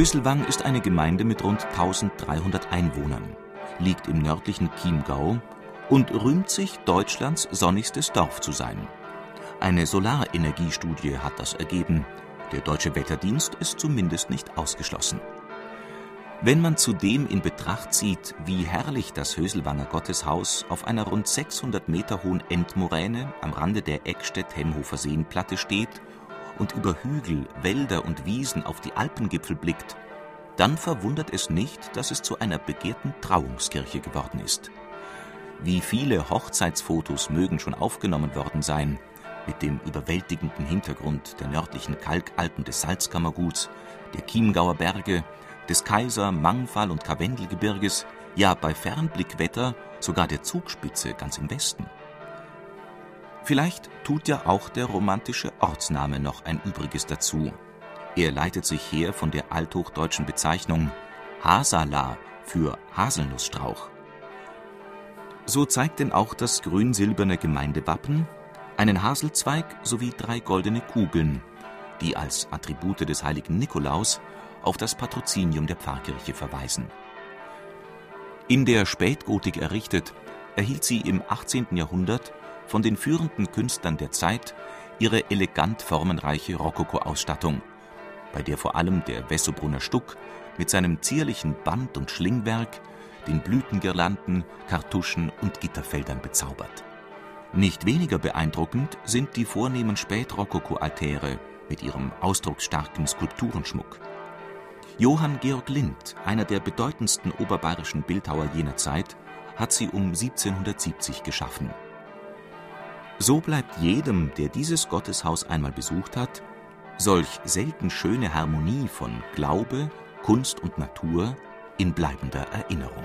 Höselwang ist eine Gemeinde mit rund 1300 Einwohnern, liegt im nördlichen Chiemgau und rühmt sich, Deutschlands sonnigstes Dorf zu sein. Eine Solarenergiestudie hat das ergeben. Der Deutsche Wetterdienst ist zumindest nicht ausgeschlossen. Wenn man zudem in Betracht zieht, wie herrlich das Höselwanger Gotteshaus auf einer rund 600 Meter hohen Endmoräne am Rande der Eckstedt-Hemhofer Seenplatte steht und über Hügel, Wälder und Wiesen auf die Alpengipfel blickt, dann verwundert es nicht, dass es zu einer begehrten Trauungskirche geworden ist. Wie viele Hochzeitsfotos mögen schon aufgenommen worden sein, mit dem überwältigenden Hintergrund der nördlichen Kalkalpen des Salzkammerguts, der Chiemgauer Berge, des Kaiser-, Mangfall- und Karwendelgebirges, ja bei Fernblickwetter sogar der Zugspitze ganz im Westen. Vielleicht tut ja auch der romantische Ortsname noch ein Übriges dazu. Er leitet sich her von der althochdeutschen Bezeichnung Hasala für Haselnussstrauch. So zeigt denn auch das grün-silberne Gemeindewappen einen Haselzweig sowie drei goldene Kugeln, die als Attribute des heiligen Nikolaus auf das Patrozinium der Pfarrkirche verweisen. In der Spätgotik errichtet, erhielt sie im 18. Jahrhundert von den führenden Künstlern der Zeit ihre elegant formenreiche Rokoko-Ausstattung, bei der vor allem der Wessobrunner Stuck mit seinem zierlichen Band- und Schlingwerk den Blütengirlanden, Kartuschen und Gitterfeldern bezaubert. Nicht weniger beeindruckend sind die vornehmen Spätrokoko-Altäre mit ihrem ausdrucksstarken Skulpturenschmuck. Johann Georg Lind, einer der bedeutendsten oberbayerischen Bildhauer jener Zeit, hat sie um 1770 geschaffen so bleibt jedem, der dieses Gotteshaus einmal besucht hat, solch selten schöne Harmonie von Glaube, Kunst und Natur in bleibender Erinnerung